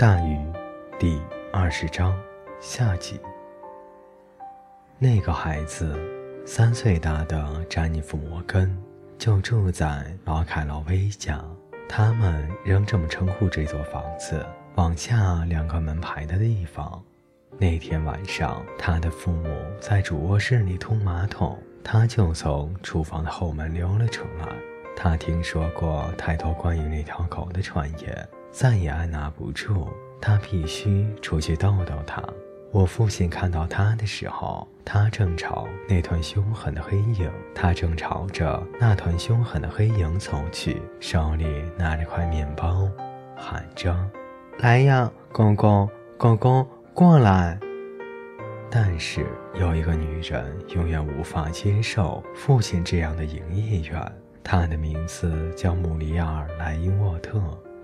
大雨第二十章下集。那个孩子三岁大的詹妮弗·摩根就住在老凯劳威家，他们仍这么称呼这座房子。往下两个门牌的地方。那天晚上，他的父母在主卧室里通马桶，他就从厨房的后门溜了出来。他听说过太多关于那条狗的传言。再也按捺不住，他必须出去逗逗他。我父亲看到他的时候，他正朝那团凶狠的黑影，他正朝着那团凶狠的黑影走去，手里拿着块面包，喊着：“来呀，公公，公公，过来！”但是有一个女人永远无法接受父亲这样的营业员，她的名字叫穆里尔·莱因沃特。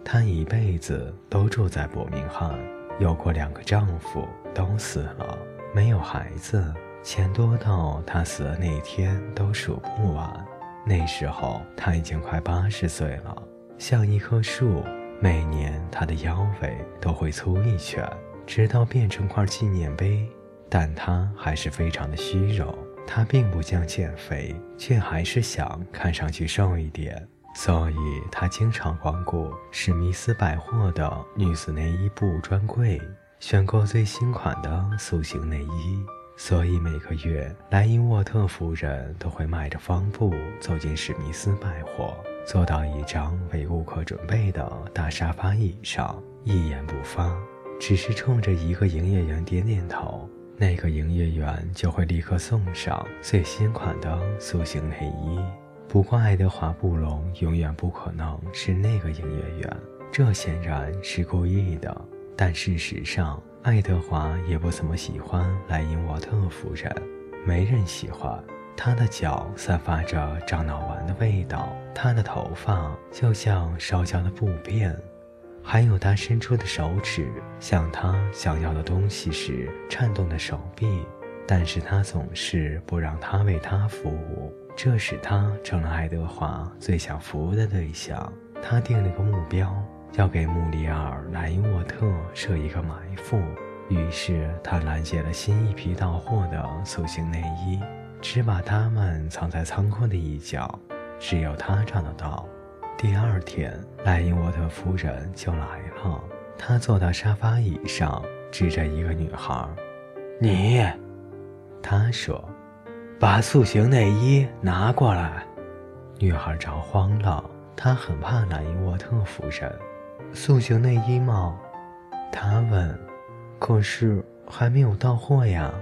她一辈子都住在伯明翰，有过两个丈夫，都死了，没有孩子，钱多到她死的那天都数不完。那时候她已经快八十岁了，像一棵树，每年她的腰围都会粗一圈，直到变成块纪念碑。但她还是非常的虚荣，她并不想减肥，却还是想看上去瘦一点。所以，他经常光顾史密斯百货的女子内衣部专柜，选购最新款的塑形内衣。所以，每个月莱因沃特夫人都会迈着方步走进史密斯百货，坐到一张为顾客准备的大沙发椅上，一言不发，只是冲着一个营业员点点头。那个营业员就会立刻送上最新款的塑形内衣。不过，爱德华·布隆永远不可能是那个营业员，这显然是故意的。但事实上，爱德华也不怎么喜欢莱因沃特夫人，没人喜欢。他的脚散发着樟脑丸的味道，他的头发就像烧焦的布片，还有他伸出的手指，像他想要的东西时颤动的手臂。但是他总是不让他为他服务。这使他成了爱德华最想服务的对象。他定了个目标，要给穆里尔·莱因沃特设一个埋伏。于是他拦截了新一批到货的塑形内衣，只把它们藏在仓库的一角，只有他找得到。第二天，莱因沃特夫人就来了。她坐到沙发椅上，指着一个女孩：“你。”她说。把塑形内衣拿过来。女孩着慌了，她很怕莱因沃特夫人。塑形内衣吗？她问。可是还没有到货呀。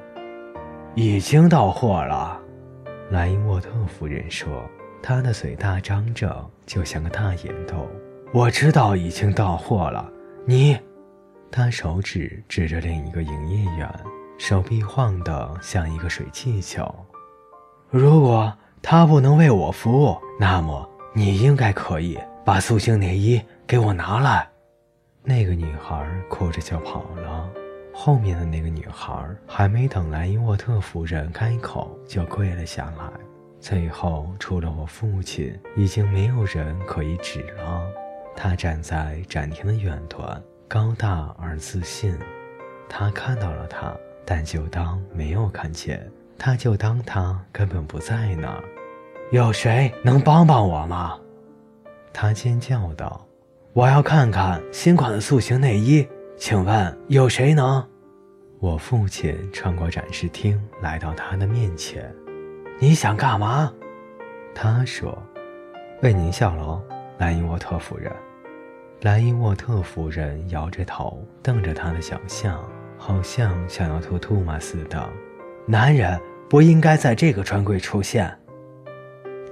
已经到货了，莱因沃特夫人说，她的嘴大张着，就像个大眼豆。我知道已经到货了。你，她手指指着另一个营业员，手臂晃得像一个水气球。如果他不能为我服务，那么你应该可以把塑形内衣给我拿来。那个女孩哭着就跑了。后面的那个女孩还没等莱因沃特夫人开口，就跪了下来。最后，除了我父亲，已经没有人可以指了。他站在展厅的远端，高大而自信。他看到了他，但就当没有看见。他就当他根本不在那儿。有谁能帮帮我吗？他尖叫道：“我要看看新款的塑形内衣，请问有谁能？”我父亲穿过展示厅，来到他的面前。“你想干嘛？”他说。“为您效劳，莱因沃特夫人。”莱因沃特夫人摇着头，瞪着他的小象，好像想要吐唾沫似的。男人不应该在这个专柜出现，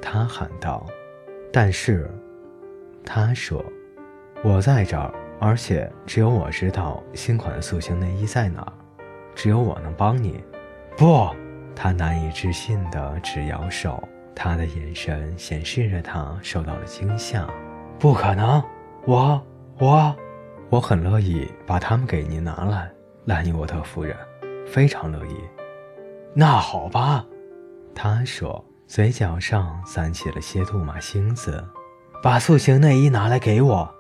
他喊道。但是，他说：“我在这儿，而且只有我知道新款塑形内衣在哪儿，只有我能帮你。”不，他难以置信地直摇手，他的眼神显示着他受到了惊吓。不可能！我我我很乐意把它们给您拿来，兰尼沃特夫人，非常乐意。那好吧，他说，嘴角上散起了些杜马星子。把塑形内衣拿来给我。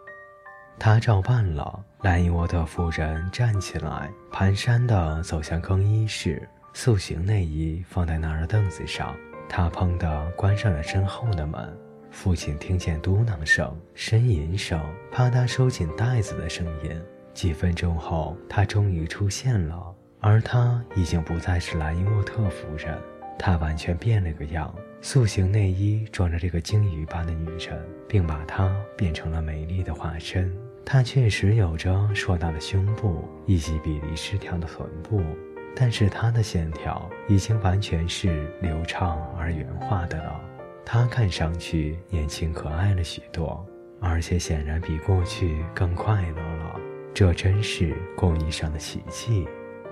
他照办了，莱因沃特夫人站起来，蹒跚地走向更衣室，塑形内衣放在那儿的凳子上。他砰地关上了身后的门。父亲听见嘟囔声、呻吟声、啪嗒收紧带子的声音。几分钟后，他终于出现了，而她已经不再是莱伊沃特夫人，她完全变了个样。塑形内衣装着这个鲸鱼般的女人，并把她变成了美丽的化身。她确实有着硕大的胸部以及比例失调的臀部，但是她的线条已经完全是流畅而圆滑的了。她看上去年轻可爱了许多，而且显然比过去更快乐了。这真是工艺上的奇迹。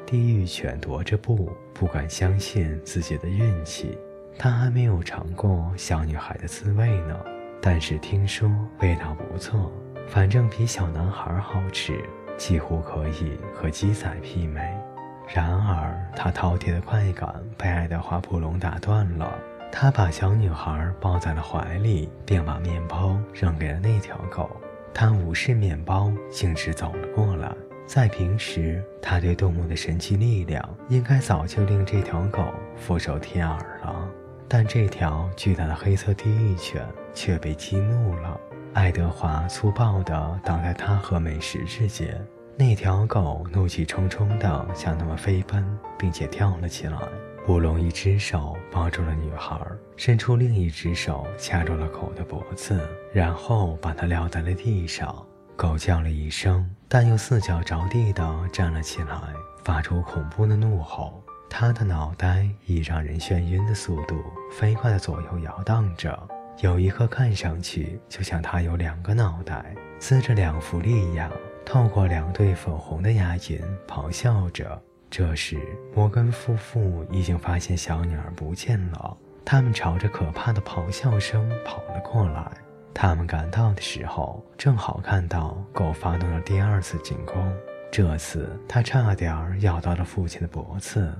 地狱犬踱着步，不敢相信自己的运气。他还没有尝过小女孩的滋味呢，但是听说味道不错，反正比小男孩好吃，几乎可以和鸡仔媲美。然而，他饕餮的快感被爱德华·布隆打断了。他把小女孩抱在了怀里，并把面包扔给了那条狗。他无视面包，径直走了过来。在平时，他对动物的神奇力量应该早就令这条狗俯首帖耳了。但这条巨大的黑色地狱犬却被激怒了。爱德华粗暴地挡在他和美食之间。那条狗怒气冲冲地向他们飞奔，并且跳了起来。布隆一只手抱住了女孩，伸出另一只手掐住了狗的脖子，然后把它撂在了地上。狗叫了一声，但又四脚着地地站了起来，发出恐怖的怒吼。它的脑袋以让人眩晕的速度飞快地左右摇荡着，有一颗看上去就像它有两个脑袋，呲着两副利牙，透过两对粉红的牙龈咆哮着。这时，摩根夫妇已经发现小女儿不见了。他们朝着可怕的咆哮声跑了过来。他们赶到的时候，正好看到狗发动了第二次进攻。这次，它差点咬到了父亲的脖子。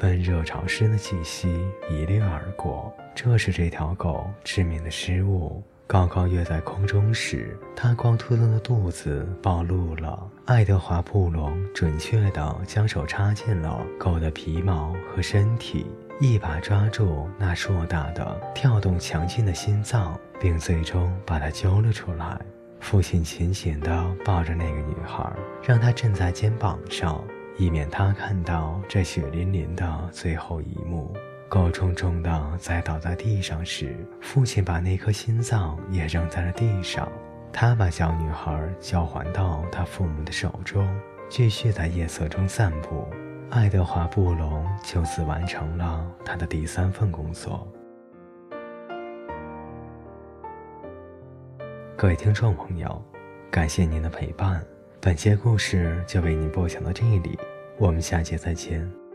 温热潮湿的气息一掠而过，这是这条狗致命的失误。高高跃在空中时，它光秃秃的肚子暴露了。爱德华·布隆准确地将手插进了狗的皮毛和身体，一把抓住那硕大的、跳动强劲的心脏，并最终把它揪了出来。父亲紧紧地抱着那个女孩，让她枕在肩膀上，以免她看到这血淋淋的最后一幕。狗重重地栽倒在地上时，父亲把那颗心脏也扔在了地上。他把小女孩交还到他父母的手中，继续在夜色中散步。爱德华·布隆就此完成了他的第三份工作。各位听众朋友，感谢您的陪伴，本节故事就为您播讲到这里，我们下节再见。